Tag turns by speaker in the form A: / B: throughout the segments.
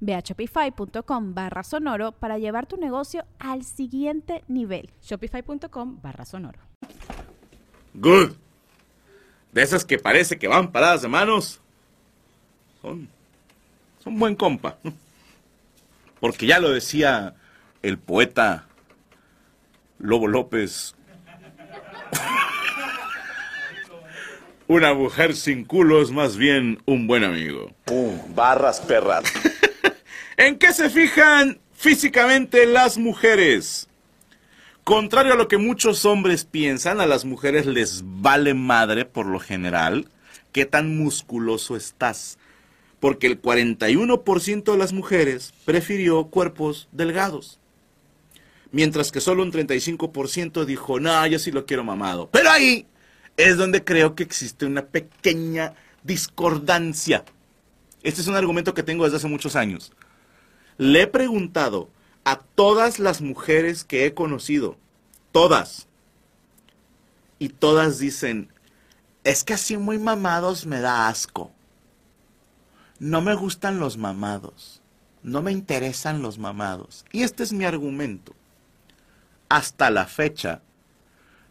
A: Ve a shopify.com barra sonoro para llevar tu negocio al siguiente nivel.
B: Shopify.com barra sonoro.
C: Good. De esas que parece que van paradas de manos. Son, son buen compa. Porque ya lo decía el poeta Lobo López. Una mujer sin culo es más bien un buen amigo.
D: Pum, barras perras.
C: ¿En qué se fijan físicamente las mujeres? Contrario a lo que muchos hombres piensan, a las mujeres les vale madre por lo general qué tan musculoso estás. Porque el 41% de las mujeres prefirió cuerpos delgados. Mientras que solo un 35% dijo, no, yo sí lo quiero mamado. Pero ahí es donde creo que existe una pequeña discordancia. Este es un argumento que tengo desde hace muchos años. Le he preguntado a todas las mujeres que he conocido, todas, y todas dicen, es que así muy mamados me da asco. No me gustan los mamados. No me interesan los mamados. Y este es mi argumento. Hasta la fecha,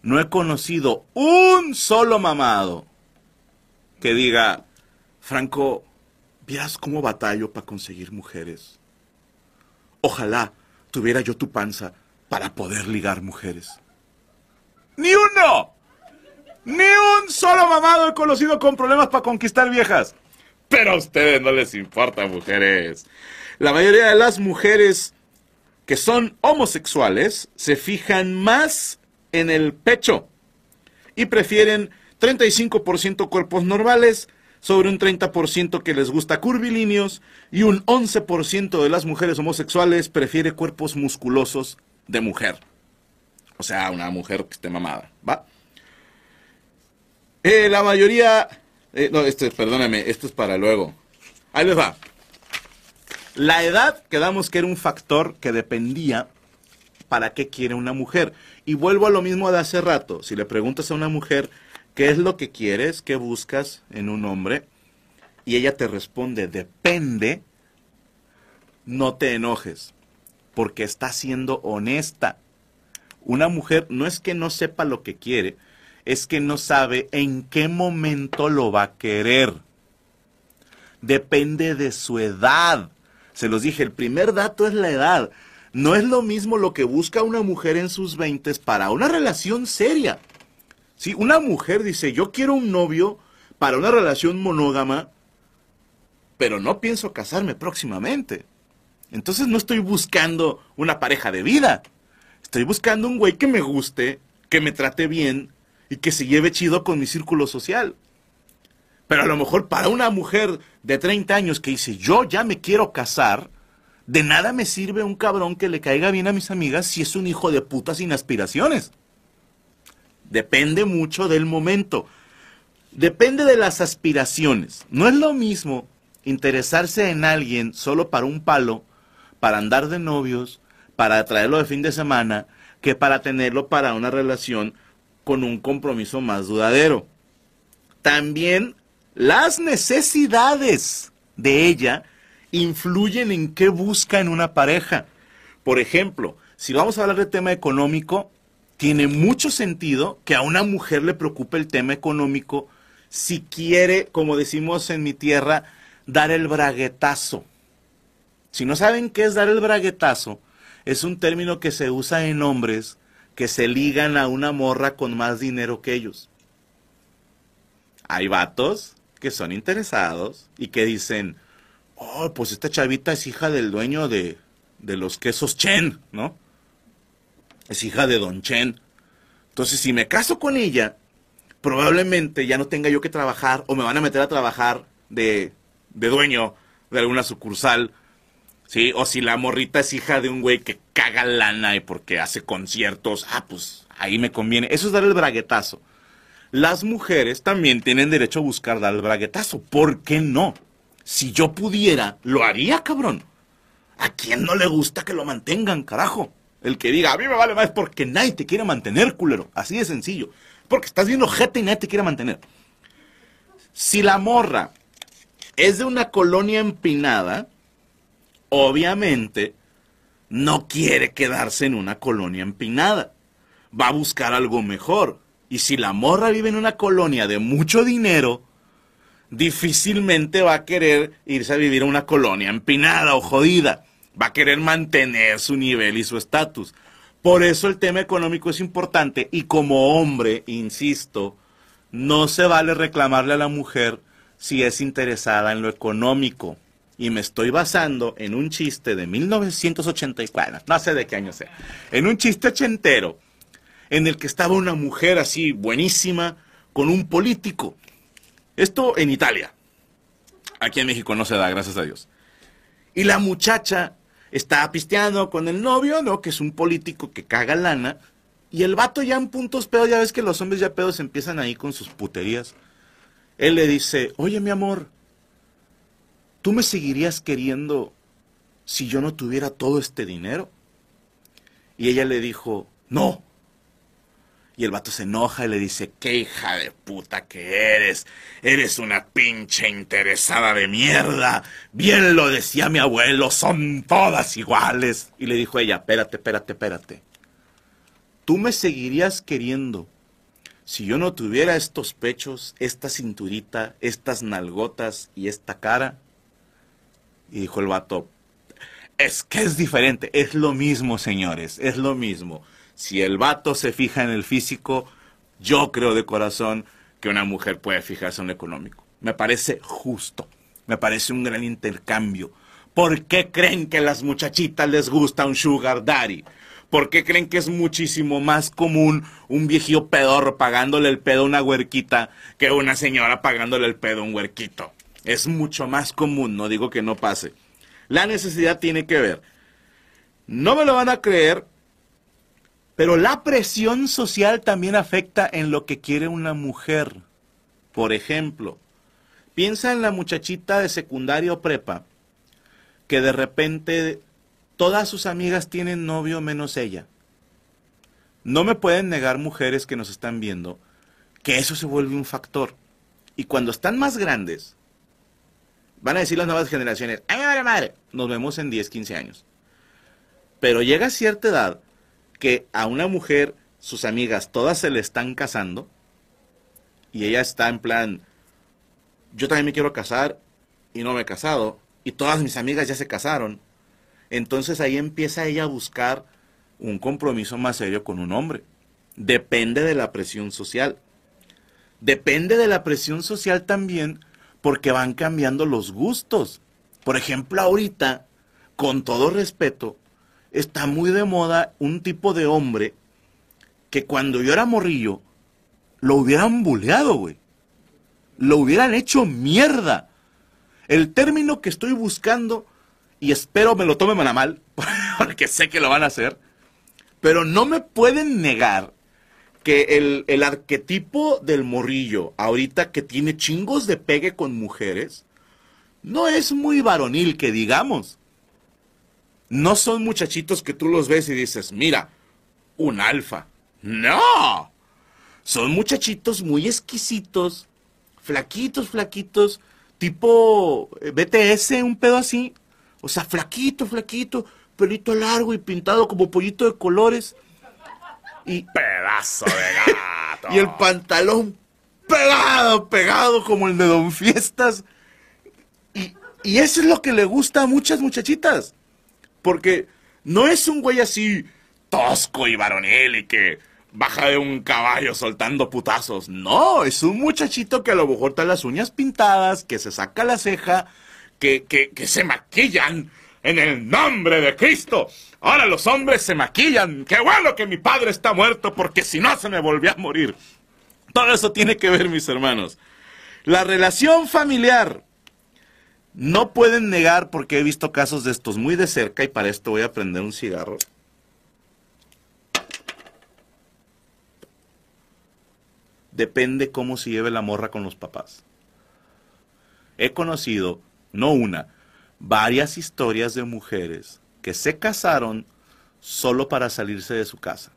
C: no he conocido un solo mamado que diga, Franco, ¿vieras cómo batallo para conseguir mujeres? Ojalá tuviera yo tu panza para poder ligar mujeres. ¡Ni uno! ¡Ni un solo mamado he conocido con problemas para conquistar viejas! Pero a ustedes no les importa, mujeres. La mayoría de las mujeres que son homosexuales se fijan más en el pecho y prefieren 35% cuerpos normales sobre un 30% que les gusta curvilíneos y un 11% de las mujeres homosexuales prefiere cuerpos musculosos de mujer. O sea, una mujer que esté mamada, ¿va? Eh, la mayoría... Eh, no, este, perdóname, esto es para luego. Ahí les va. La edad, quedamos que era un factor que dependía para qué quiere una mujer. Y vuelvo a lo mismo de hace rato. Si le preguntas a una mujer qué es lo que quieres, qué buscas en un hombre, y ella te responde, depende, no te enojes, porque está siendo honesta. Una mujer no es que no sepa lo que quiere, es que no sabe en qué momento lo va a querer. Depende de su edad. Se los dije, el primer dato es la edad. No es lo mismo lo que busca una mujer en sus veintes para una relación seria. Si una mujer dice, yo quiero un novio para una relación monógama, pero no pienso casarme próximamente. Entonces no estoy buscando una pareja de vida. Estoy buscando un güey que me guste, que me trate bien y que se lleve chido con mi círculo social. Pero a lo mejor para una mujer de 30 años que dice, yo ya me quiero casar, de nada me sirve un cabrón que le caiga bien a mis amigas si es un hijo de puta sin aspiraciones. Depende mucho del momento. Depende de las aspiraciones. No es lo mismo interesarse en alguien solo para un palo, para andar de novios, para traerlo de fin de semana, que para tenerlo para una relación con un compromiso más duradero. También las necesidades de ella influyen en qué busca en una pareja. Por ejemplo, si vamos a hablar de tema económico, tiene mucho sentido que a una mujer le preocupe el tema económico si quiere, como decimos en mi tierra, dar el braguetazo. Si no saben qué es dar el braguetazo, es un término que se usa en hombres que se ligan a una morra con más dinero que ellos. Hay vatos que son interesados y que dicen, oh, pues esta chavita es hija del dueño de, de los quesos Chen, ¿no? Es hija de Don Chen. Entonces, si me caso con ella, probablemente ya no tenga yo que trabajar o me van a meter a trabajar de, de dueño de alguna sucursal. ¿Sí? O si la morrita es hija de un güey que caga lana y porque hace conciertos, ah, pues ahí me conviene. Eso es dar el braguetazo. Las mujeres también tienen derecho a buscar dar el braguetazo. ¿Por qué no? Si yo pudiera, lo haría, cabrón. ¿A quién no le gusta que lo mantengan, carajo? El que diga, a mí me vale más porque nadie te quiere mantener, culero. Así de sencillo. Porque estás viendo gente y nadie te quiere mantener. Si la morra es de una colonia empinada, obviamente no quiere quedarse en una colonia empinada. Va a buscar algo mejor. Y si la morra vive en una colonia de mucho dinero, difícilmente va a querer irse a vivir a una colonia empinada o jodida. Va a querer mantener su nivel y su estatus. Por eso el tema económico es importante y como hombre, insisto, no se vale reclamarle a la mujer si es interesada en lo económico. Y me estoy basando en un chiste de 1984, no sé de qué año sea, en un chiste ochentero, en el que estaba una mujer así buenísima con un político. Esto en Italia. Aquí en México no se da, gracias a Dios. Y la muchacha está pisteando con el novio, ¿no? Que es un político que caga lana. Y el vato ya en puntos pedos, ya ves que los hombres ya pedos empiezan ahí con sus puterías. Él le dice, oye mi amor, ¿tú me seguirías queriendo si yo no tuviera todo este dinero? Y ella le dijo, no. Y el vato se enoja y le dice, qué hija de puta que eres. Eres una pinche interesada de mierda. Bien lo decía mi abuelo, son todas iguales. Y le dijo ella, espérate, espérate, espérate. ¿Tú me seguirías queriendo si yo no tuviera estos pechos, esta cinturita, estas nalgotas y esta cara? Y dijo el vato, es que es diferente, es lo mismo, señores, es lo mismo. Si el vato se fija en el físico, yo creo de corazón que una mujer puede fijarse en lo económico. Me parece justo, me parece un gran intercambio. ¿Por qué creen que a las muchachitas les gusta un sugar daddy? ¿Por qué creen que es muchísimo más común un viejillo pedorro pagándole el pedo a una huerquita que una señora pagándole el pedo a un huerquito? Es mucho más común, no digo que no pase. La necesidad tiene que ver. No me lo van a creer, pero la presión social también afecta en lo que quiere una mujer. Por ejemplo, piensa en la muchachita de secundaria o prepa que de repente Todas sus amigas tienen novio menos ella. No me pueden negar mujeres que nos están viendo que eso se vuelve un factor. Y cuando están más grandes, van a decir las nuevas generaciones, ¡ay, madre, madre! Nos vemos en 10, 15 años. Pero llega cierta edad que a una mujer, sus amigas, todas se le están casando, y ella está en plan, yo también me quiero casar y no me he casado, y todas mis amigas ya se casaron, entonces ahí empieza ella a buscar un compromiso más serio con un hombre. Depende de la presión social. Depende de la presión social también porque van cambiando los gustos. Por ejemplo, ahorita, con todo respeto, está muy de moda un tipo de hombre que cuando yo era morrillo, lo hubieran buleado, güey. Lo hubieran hecho mierda. El término que estoy buscando y espero me lo tomen a mal, porque sé que lo van a hacer, pero no me pueden negar que el, el, arquetipo del morrillo, ahorita que tiene chingos de pegue con mujeres, no es muy varonil, que digamos. No son muchachitos que tú los ves y dices, mira, un alfa. No. Son muchachitos muy exquisitos, flaquitos, flaquitos, tipo eh, BTS, un pedo así, o sea, flaquito, flaquito, pelito largo y pintado como pollito de colores. Y
D: pedazo de gato.
C: y el pantalón pegado, pegado como el de Don Fiestas. Y, y eso es lo que le gusta a muchas muchachitas. Porque no es un güey así tosco y varonil y que baja de un caballo soltando putazos. No, es un muchachito que a lo mejor trae las uñas pintadas, que se saca la ceja, que, que, que se maquillan en el nombre de Cristo. Ahora los hombres se maquillan. Qué bueno que mi padre está muerto porque si no se me volvió a morir. Todo eso tiene que ver, mis hermanos. La relación familiar. No pueden negar porque he visto casos de estos muy de cerca y para esto voy a prender un cigarro. Depende cómo se lleve la morra con los papás. He conocido, no una, varias historias de mujeres que se casaron solo para salirse de su casa.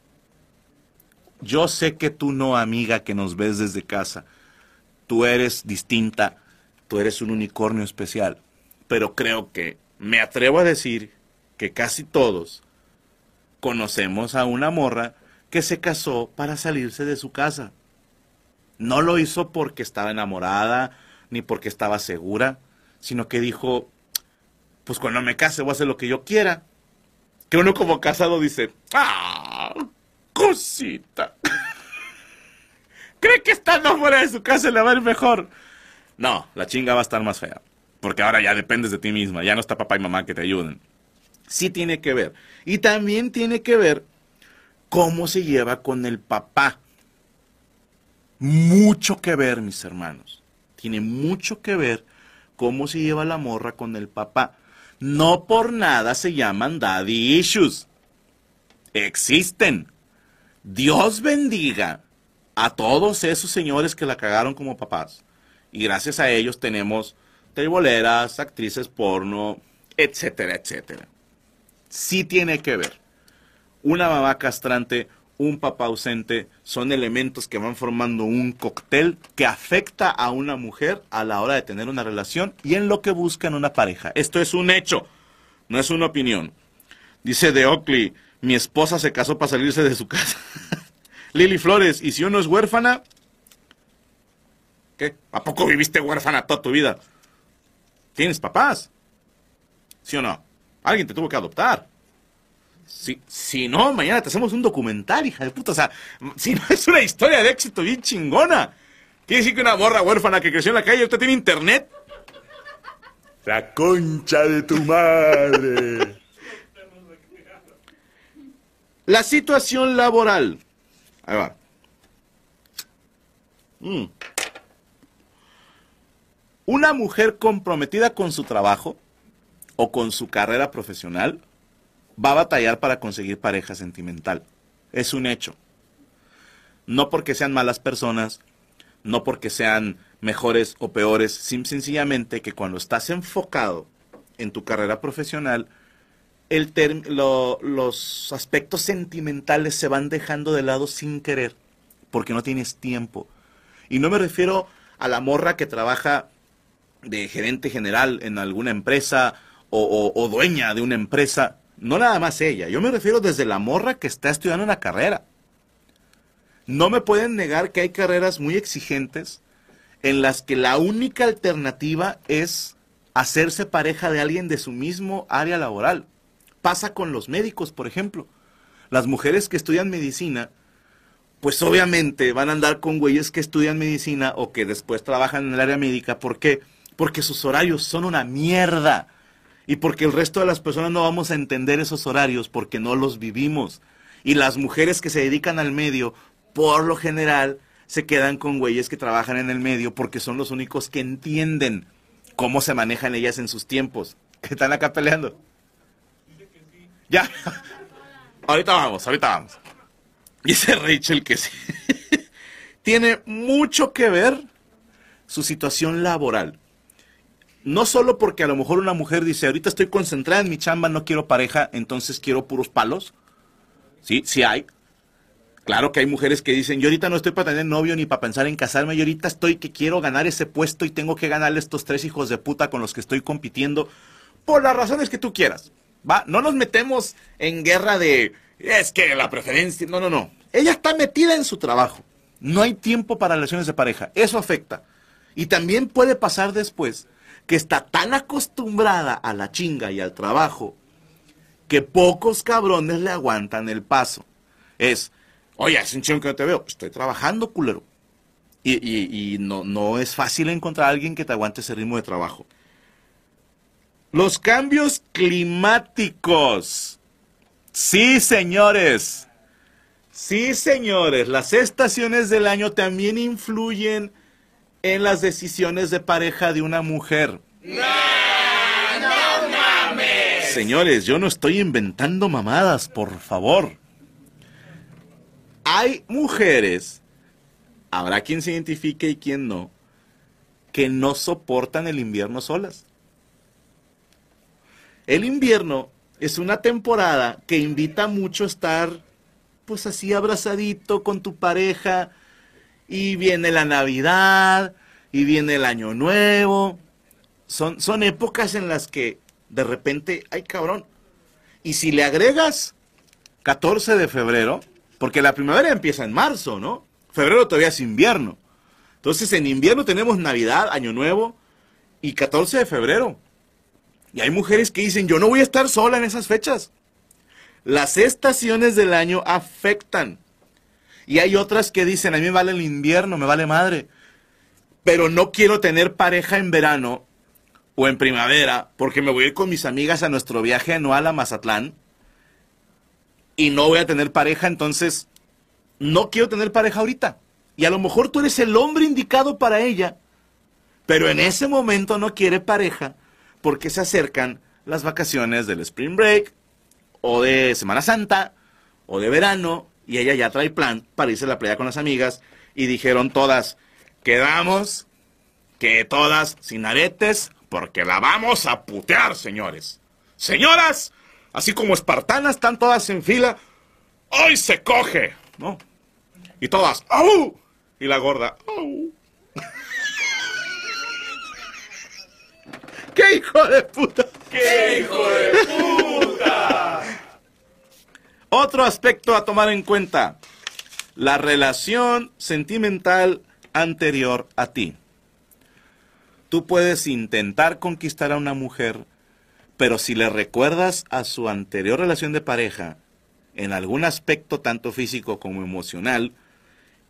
C: Yo sé que tú no, amiga, que nos ves desde casa. Tú eres distinta, tú eres un unicornio especial. Pero creo que me atrevo a decir que casi todos conocemos a una morra que se casó para salirse de su casa. No lo hizo porque estaba enamorada, ni porque estaba segura, sino que dijo, pues cuando me case voy a hacer lo que yo quiera. Que uno como casado dice, ah, cosita. ¿Cree que estando fuera de su casa le va a ir mejor? No, la chinga va a estar más fea. Porque ahora ya dependes de ti misma, ya no está papá y mamá que te ayuden. Sí tiene que ver. Y también tiene que ver cómo se lleva con el papá. Mucho que ver, mis hermanos. Tiene mucho que ver cómo se lleva la morra con el papá. No por nada se llaman daddy issues. Existen. Dios bendiga a todos esos señores que la cagaron como papás. Y gracias a ellos tenemos triboleras, actrices porno, etcétera, etcétera. Sí tiene que ver. Una mamá castrante, un papá ausente, son elementos que van formando un cóctel que afecta a una mujer a la hora de tener una relación y en lo que buscan una pareja. Esto es un hecho, no es una opinión. Dice de Oakley, mi esposa se casó para salirse de su casa. Lili Flores, ¿y si uno es huérfana? ¿Qué? ¿A poco viviste huérfana toda tu vida? ¿Tienes papás? ¿Sí o no? Alguien te tuvo que adoptar. Si, si no, mañana te hacemos un documental, hija de puta. O sea, si no es una historia de éxito bien chingona. Quiere decir que una morra huérfana que creció en la calle, usted tiene internet.
D: La concha de tu madre.
C: La situación laboral. Ahí va. Mm. Una mujer comprometida con su trabajo o con su carrera profesional va a batallar para conseguir pareja sentimental. Es un hecho. No porque sean malas personas, no porque sean mejores o peores, sim sencillamente que cuando estás enfocado en tu carrera profesional, los aspectos sentimentales se van dejando de lado sin querer, porque no tienes tiempo. Y no me refiero a la morra que trabaja de gerente general en alguna empresa o, dueña de una empresa. No nada más ella. Yo me refiero desde la morra que está estudiando una carrera. No me pueden negar que hay carreras muy exigentes en las que la única alternativa es hacerse pareja de alguien de su mismo área laboral. Pasa con los médicos, por ejemplo. Las mujeres que estudian medicina, pues obviamente van a andar con güeyes que estudian medicina o que después trabajan en el área médica. ¿Por qué? Porque sus horarios son una mierda. Y porque el resto de las personas no vamos a entender esos horarios porque no los vivimos. Y las mujeres que se dedican al medio, por lo general, se quedan con güeyes que trabajan en el medio porque son los únicos que entienden cómo se manejan ellas en sus tiempos. Que están acá peleando. Ya. ahorita vamos, ahorita vamos. Dice Rachel que sí. Tiene mucho que ver su situación laboral. No solo porque a lo mejor una mujer dice, ahorita estoy concentrada en mi chamba, no quiero pareja, entonces quiero puros palos. Sí, sí hay. Claro que hay mujeres que dicen, yo ahorita no estoy para tener novio ni para pensar en casarme, yo ahorita estoy que quiero ganar ese puesto y tengo que ganarle estos tres hijos de puta con los que estoy compitiendo por las razones que tú quieras. Va, no nos metemos en guerra de es que la preferencia, no, no, no. Ella está metida en su trabajo. No hay tiempo para relaciones de pareja. Eso afecta. Y también puede pasar después que está tan acostumbrada a la chinga y al trabajo que pocos cabrones le aguantan el paso. Es, oye, hace un chingo que no te veo. Estoy trabajando, culero. Y, y- y no, no es fácil encontrar a alguien que te aguante ese ritmo de trabajo. Los cambios climáticos. Sí, señores. Sí, señores. Las estaciones del año también influyen en las decisiones de pareja de una mujer. Señores, yo no estoy inventando mamadas, por favor. Hay mujeres, habrá quien se identifique y quien no, que no soportan el invierno solas. El invierno es una temporada que invita mucho a estar, pues así abrazadito con tu pareja, y viene la Navidad, y viene el Año Nuevo. Son, son épocas en las que de repente, ay cabrón, y si le agregas 14 de febrero, porque la primavera empieza en marzo, ¿no? Febrero todavía es invierno. Entonces en invierno tenemos Navidad, Año Nuevo y 14 de febrero. Y hay mujeres que dicen, yo no voy a estar sola en esas fechas. Las estaciones del año afectan. Y hay otras que dicen, a mí me vale el invierno, me vale madre. Pero no quiero tener pareja en verano o en primavera porque me voy con mis amigas a nuestro viaje anual a Mazatlán. Y no voy a tener pareja, entonces no quiero tener pareja ahorita. Y a lo mejor tú eres el hombre indicado para ella, pero en ese momento no quiere pareja porque se acercan las vacaciones del Spring Break o de Semana Santa o de verano y ella ya trae plan para irse a la playa con las amigas y dijeron todas, quedamos que todas sin aretes porque la vamos a putear, señores. Señoras, así como espartanas, están todas en fila. Hoy se coge, ¿no? Y todas, ¡au! Y la gorda, ¡au! ¡Qué hijo de puta!
D: ¡Qué hijo de puta!
C: Otro aspecto a tomar en cuenta. La relación sentimental anterior a ti. Tú puedes intentar conquistar a una mujer, pero si le recuerdas a su anterior relación de pareja, en algún aspecto tanto físico como emocional,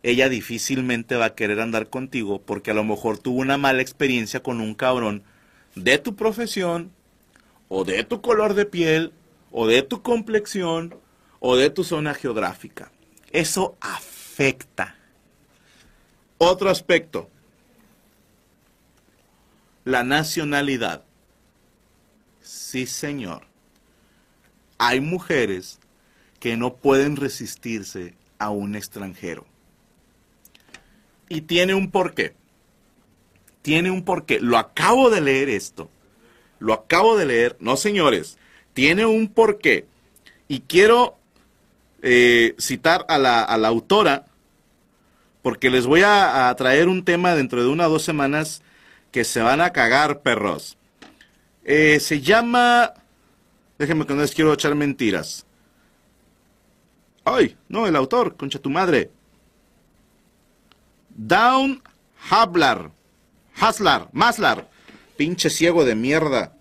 C: ella difícilmente va a querer andar contigo porque a lo mejor tuvo una mala experiencia con un cabrón de tu profesión, o de tu color de piel, o de tu complexión, o de tu zona geográfica. Eso afecta. Otro aspecto, la nacionalidad. Sí, señor. Hay mujeres que no pueden resistirse a un extranjero. Y tiene un porqué. Tiene un porqué. Lo acabo de leer esto. Lo acabo de leer. No, señores. Tiene un porqué. Y quiero eh, citar a la, a la autora, porque les voy a, traer un tema dentro de una o dos semanas que se van a cagar, perros. Eh, se llama... Déjenme que no les quiero echar mentiras. Ay, no, el autor, concha tu madre. Down Hablar. Haslar, Maslar. Pinche ciego de mierda.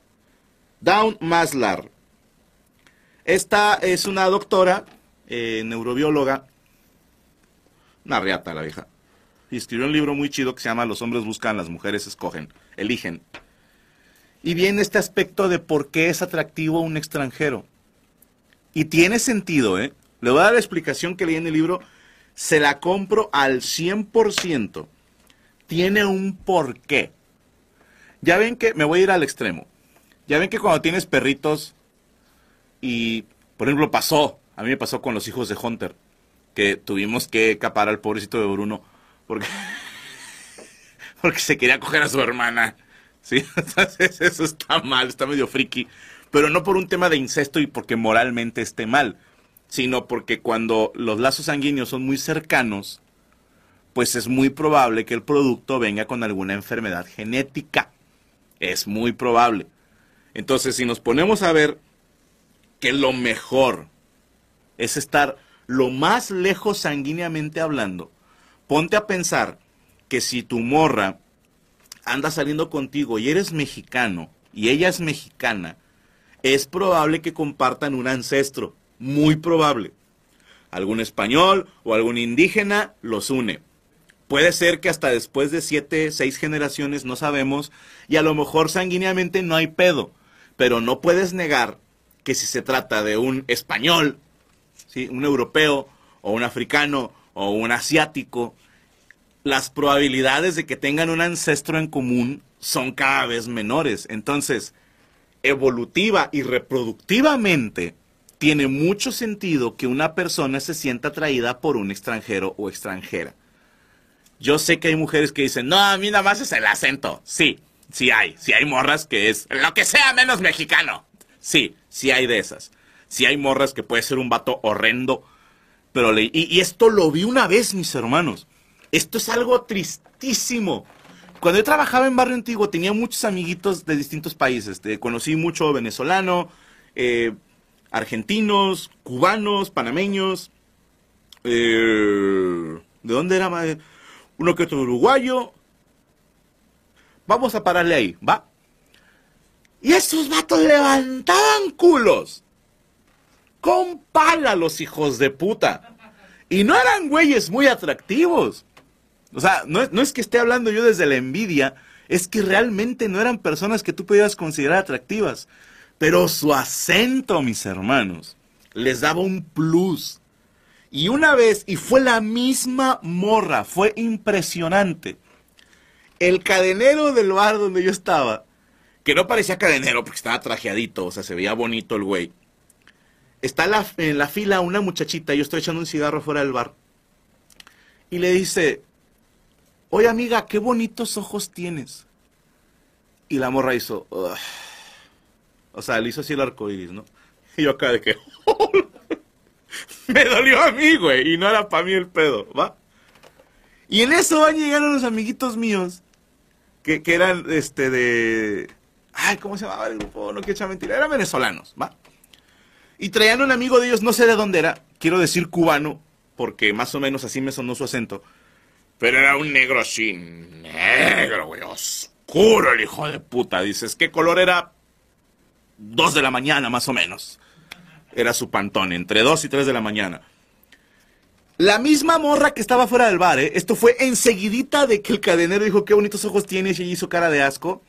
C: Down Maslar. Esta es una doctora, eh, neurobióloga. Una reata la vieja. Y escribió un libro muy chido que se llama Los hombres buscan, las mujeres escogen, eligen. Y viene este aspecto de por qué es atractivo un extranjero. Y tiene sentido, ¿eh? Le voy a dar la explicación que leí en el libro. Se la compro al 100%. Tiene un porqué. Ya ven que, me voy a ir al extremo. Ya ven que cuando tienes perritos y, por ejemplo, pasó, a mí me pasó con los hijos de Hunter, que tuvimos que capar al pobrecito de Bruno porque, porque se quería coger a su hermana. ¿sí? Eso está mal, está medio friki. Pero no por un tema de incesto y porque moralmente esté mal, sino porque cuando los lazos sanguíneos son muy cercanos, pues es muy probable que el producto venga con alguna enfermedad genética. Es muy probable. Entonces, si nos ponemos a ver que lo mejor es estar lo más lejos sanguíneamente hablando, ponte a pensar que si tu morra anda saliendo contigo y eres mexicano y ella es mexicana, es probable que compartan un ancestro, muy probable. Algún español o algún indígena los une. Puede ser que hasta después de siete, seis generaciones no sabemos y a lo mejor sanguíneamente no hay pedo, pero no puedes negar que si se trata de un español, ¿sí? un europeo o un africano o un asiático, las probabilidades de que tengan un ancestro en común son cada vez menores. Entonces, evolutiva y reproductivamente, tiene mucho sentido que una persona se sienta atraída por un extranjero o extranjera. Yo sé que hay mujeres que dicen, no, a mí nada más es el acento. Sí, sí hay. Sí hay morras que es lo que sea menos mexicano. Sí, sí hay de esas. Sí hay morras que puede ser un vato horrendo. Pero y, esto lo vi una vez, mis hermanos. Esto es algo tristísimo. Cuando yo trabajaba en Barrio Antiguo tenía muchos amiguitos de distintos países. conocí mucho venezolano, eh, argentinos, cubanos, panameños. Eh, ¿De dónde era? Uno que otro uruguayo. Vamos a pararle ahí, ¿va? Y esos vatos levantaban culos. Con pala los hijos de puta. Y no eran güeyes muy atractivos. O sea, no, no, es que esté hablando yo desde la envidia, es que realmente no eran personas que tú pudieras considerar atractivas. Pero su acento, mis hermanos, les daba un plus. Y una vez, y fue la misma morra, fue impresionante. El cadenero del bar donde yo estaba, que no parecía cadenero porque estaba trajeadito, o sea, se veía bonito el güey. Está en la, fila una muchachita, yo estoy echando un cigarro fuera del bar. Y le dice, oye amiga, qué bonitos ojos tienes. Y la morra hizo, Ugh. o sea, le hizo así el arco iris, ¿no? Y yo acá de que, me dolió a mí, güey, y no era para mí el pedo, ¿va? Y en eso van llegando los amiguitos míos, que, que eran, este, de... Ay, ¿cómo se llamaba el grupo? No quiero echar mentira, eran venezolanos, ¿va? Y traían un amigo de ellos, no sé de dónde era, quiero decir cubano, porque más o menos así me sonó su acento. Pero era un negro así, negro, güey, oscuro el hijo de puta. Dices, ¿qué color era? Dos de la mañana, más o menos. Era su pantón, entre dos y tres de la mañana. La misma morra que estaba fuera del bar, ¿eh? Esto fue enseguidita de que el cadenero dijo, qué bonitos ojos tienes y hizo cara de asco.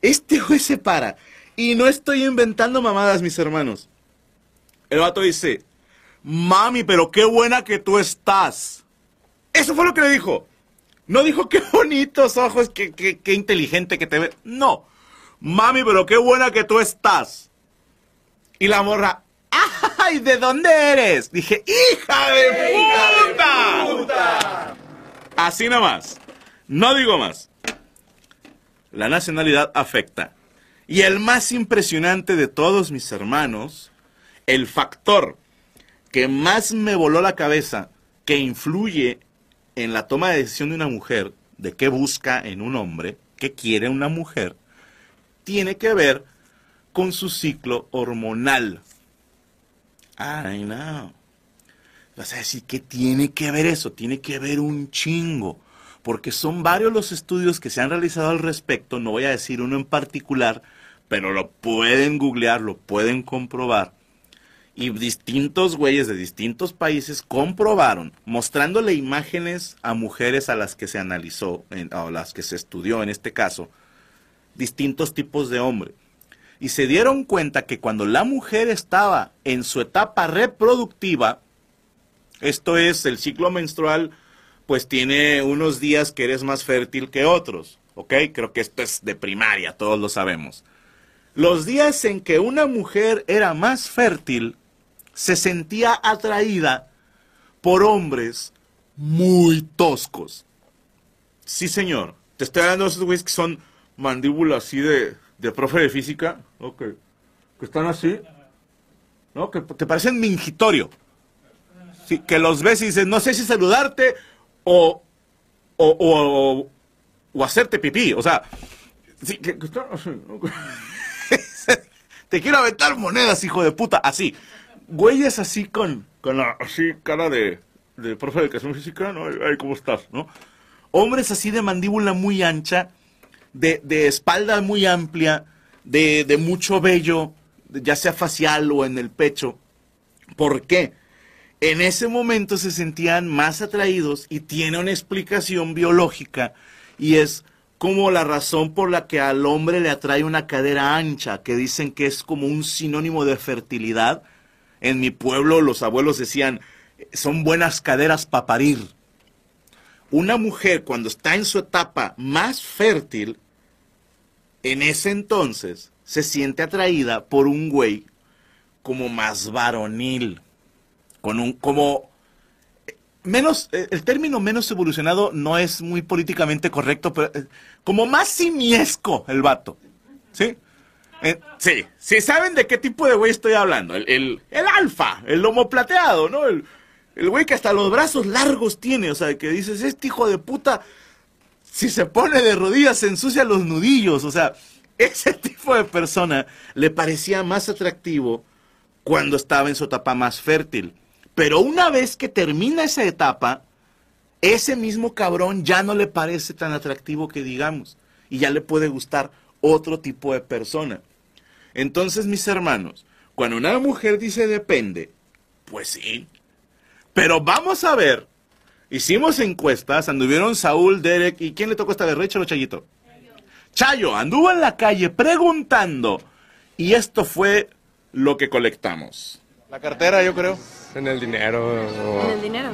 C: Este güey se para. Y no estoy inventando mamadas, mis hermanos. El vato dice, mami, pero qué buena que tú estás. Eso fue lo que le dijo. No dijo qué bonitos ojos, qué, qué, qué inteligente que te ve. No. Mami, pero qué buena que tú estás. Y la morra, ¡ay! ¿De dónde eres? Dije, ¡hija de puta!
D: puta!
C: Así nomás. No digo más. La nacionalidad afecta. Y el más impresionante de todos mis hermanos, el factor que más me voló la cabeza, que influye en la toma de decisión de una mujer, de qué busca en un hombre, qué quiere una mujer, tiene que ver con su ciclo hormonal. Ay, no. Vas a decir, ¿qué tiene que ver eso? Tiene que ver un chingo. Porque son varios los estudios que se han realizado al respecto. No voy a decir uno en particular, pero lo pueden googlear, lo pueden comprobar. Y distintos güeyes de distintos países comprobaron, mostrándole imágenes a mujeres a las que se analizó, a las que se estudió en este caso, distintos tipos de hombre. Y se dieron cuenta que cuando la mujer estaba en su etapa reproductiva, esto es el ciclo menstrual, pues tiene unos días que eres más fértil que otros, ¿ok? Creo que esto es de primaria, todos lo sabemos. Los días en que una mujer era más fértil, se sentía atraída por hombres muy toscos. Sí, señor. Te estoy de esos güeyes que son mandíbulas así de, de profe de física, ¿no? que, están así, ¿no? Que te parecen mingitorio. Sí, que los ves y dices, no sé si saludarte o, o, o, o hacerte pipí. O sea, sí, que, están así, te quiero aventar monedas, hijo de puta, así. Güeyes así con, con la así cara de, de profe de educación física, ¿no? Ay, ¿cómo estás, no? Hombres así de mandíbula muy ancha, de, de espalda muy amplia, de, de mucho vello, ya sea facial o en el pecho. ¿Por qué? En ese momento se sentían más atraídos y tiene una explicación biológica y es como la razón por la que al hombre le atrae una cadera ancha, que dicen que es como un sinónimo de fertilidad. En mi pueblo los abuelos decían, son buenas caderas para parir. Una mujer cuando está en su etapa más fértil, en ese entonces se siente atraída por un güey como más varonil, con un como menos eh, el término menos evolucionado no es muy políticamente correcto, pero eh, como más simiesco el vato. ¿Sí? Eh, sí, sí saben de qué tipo de güey estoy hablando, el, el, el alfa, el lomo plateado, ¿no? El, el güey que hasta los brazos largos tiene, o sea, que dices, este hijo de puta, si se pone de rodillas se ensucia los nudillos, o sea, ese tipo de persona le parecía más atractivo cuando estaba en su etapa más fértil. Pero una vez que termina esa etapa, ese mismo cabrón ya no le parece tan atractivo que digamos, y ya le puede gustar otro tipo de persona. Entonces, mis hermanos, cuando una mujer dice depende, pues sí, pero vamos a ver. Hicimos encuestas, anduvieron Saúl, Derek, ¿y quién le tocó esta vez, Rachel o Chayito? Chayo, anduvo en la calle preguntando, y esto fue lo que colectamos.
E: La cartera, yo creo.
F: En el dinero. o
G: ¿En el dinero?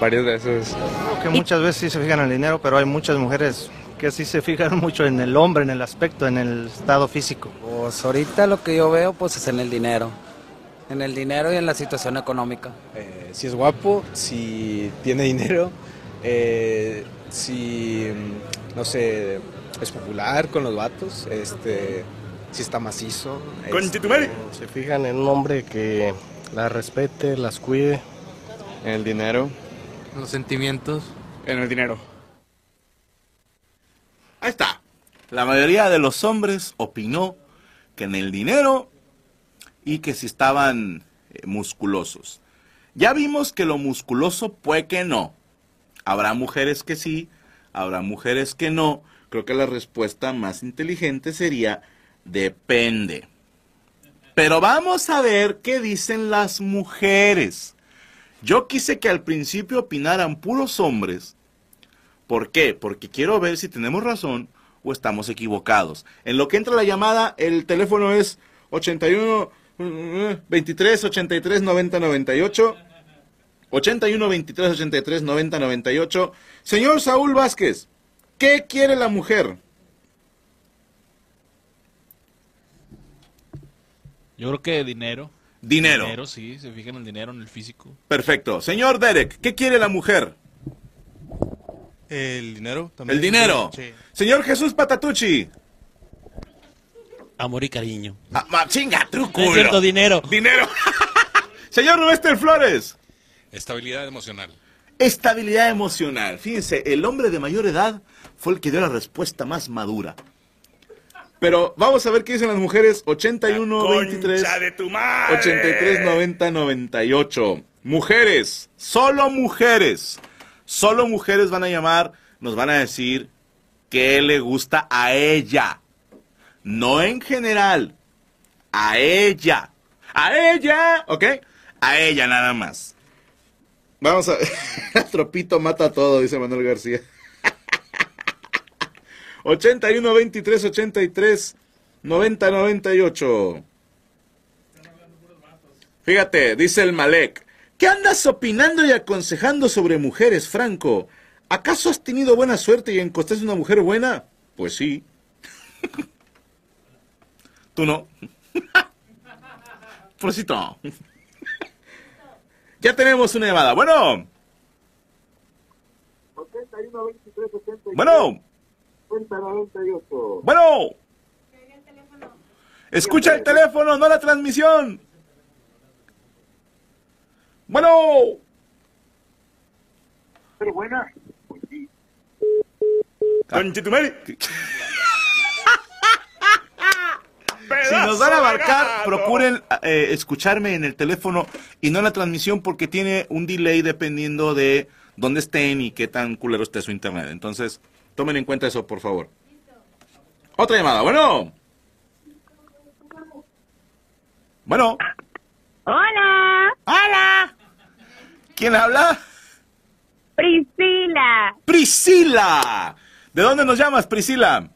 F: Varias veces.
H: Creo que muchas veces sí se fijan en el dinero, pero hay muchas mujeres que sí se fijan mucho en el hombre, en el aspecto, en el estado físico.
I: Pues ahorita lo que yo veo pues es en el dinero. En el dinero y en la situación económica.
J: Eh, si es guapo, si tiene dinero, eh, si, mm, no sé, es popular con los vatos, este, si está macizo. este,
H: Se fijan en un hombre que las respete, las cuide.
F: En el dinero.
E: Los sentimientos.
F: En el dinero.
C: Ahí está. La mayoría de los hombres opinó que en el dinero y que si estaban eh, musculosos. Ya vimos que lo musculoso puede que no. Habrá mujeres que sí, habrá mujeres que no. Creo que la respuesta más inteligente sería depende. Pero vamos a ver qué dicen las mujeres. Yo quise que al principio opinaran puros hombres. ¿Por qué? Porque quiero ver si tenemos razón o estamos equivocados. En lo que entra la llamada, el teléfono es 81 23 83 90 98. 81 23 83 90 98. Señor Saúl Vázquez, ¿qué quiere la mujer?
K: Yo creo que dinero.
C: Dinero.
K: Dinero, sí, se fijan en el dinero, en el físico.
C: Perfecto. Señor Derek, ¿qué quiere la mujer?
E: El dinero también.
C: El dinero.
E: Sí.
C: Señor Jesús Patatucci.
L: Amor y cariño.
C: Ah, ma- chinga, truco.
L: es cierto, dinero.
C: Dinero. Señor Rubester Flores.
M: Estabilidad emocional.
C: Estabilidad emocional. Fíjense, el hombre de mayor edad fue el que dio la respuesta más madura. Pero vamos a ver qué dicen las mujeres. 81, 23.
D: Concha de tu madre.
C: 83, 90, 98. Mujeres, solo mujeres. Solo mujeres van a llamar, nos van a decir qué le gusta a ella. No en general. A ella. A ella. ¿Ok? A ella nada más. Vamos a Tropito mata todo, dice Manuel García. 81, 23, 83, 90, 98. Fíjate, dice el Malek. ¿Qué andas opinando y aconsejando sobre mujeres, Franco? ¿Acaso has tenido buena suerte y encontraste una mujer buena? Pues sí. Tú no. Porcito. ya tenemos una llamada. Bueno. Bueno. Bueno. Escucha el teléfono, no la transmisión. Bueno.
D: Pero buena.
C: Conchetumare. Si nos van a abarcar, procuren eh, escucharme en el teléfono y no en la transmisión porque tiene un delay dependiendo de dónde estén y qué tan culero esté su internet. Entonces, tomen en cuenta eso, por favor. Otra llamada, bueno. Bueno.
G: Hola.
C: Hola. ¿Quién habla?
G: Priscila.
C: Priscila. ¿De dónde nos llamas, Priscila?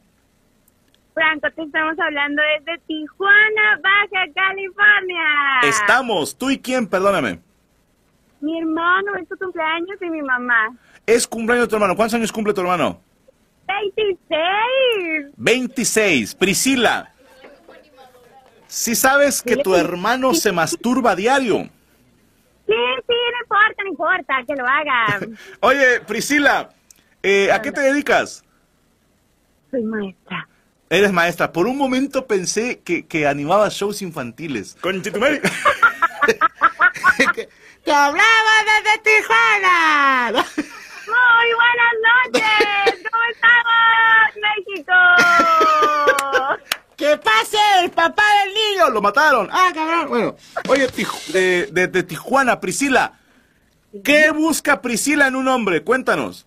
G: Franco, te estamos hablando desde Tijuana, Baja California.
C: Estamos. ¿Tú y quién? Perdóname.
G: Mi hermano, es tu cumpleaños y mi mamá.
C: Es cumpleaños de tu hermano. ¿Cuántos años cumple tu hermano?
G: 26.
C: 26. Priscila. Si sabes que tu hermano se masturba a diario.
G: Sí, sí, importa, no importa, que lo haga.
C: Oye, Priscila, eh, ¿a qué te dedicas?
G: Soy maestra.
C: Eres maestra. Por un momento pensé que, que animabas shows infantiles. Conchetumare.
G: ¡Te hablaba desde Tijuana! Muy buenas noches, ¿cómo estamos, México?
C: ¡Que pase el papá del niño! Lo mataron. Ah, cabrón. Bueno, oye, de, de- de Tijuana, Priscila. ¿Qué busca Priscila en un hombre? Cuéntanos.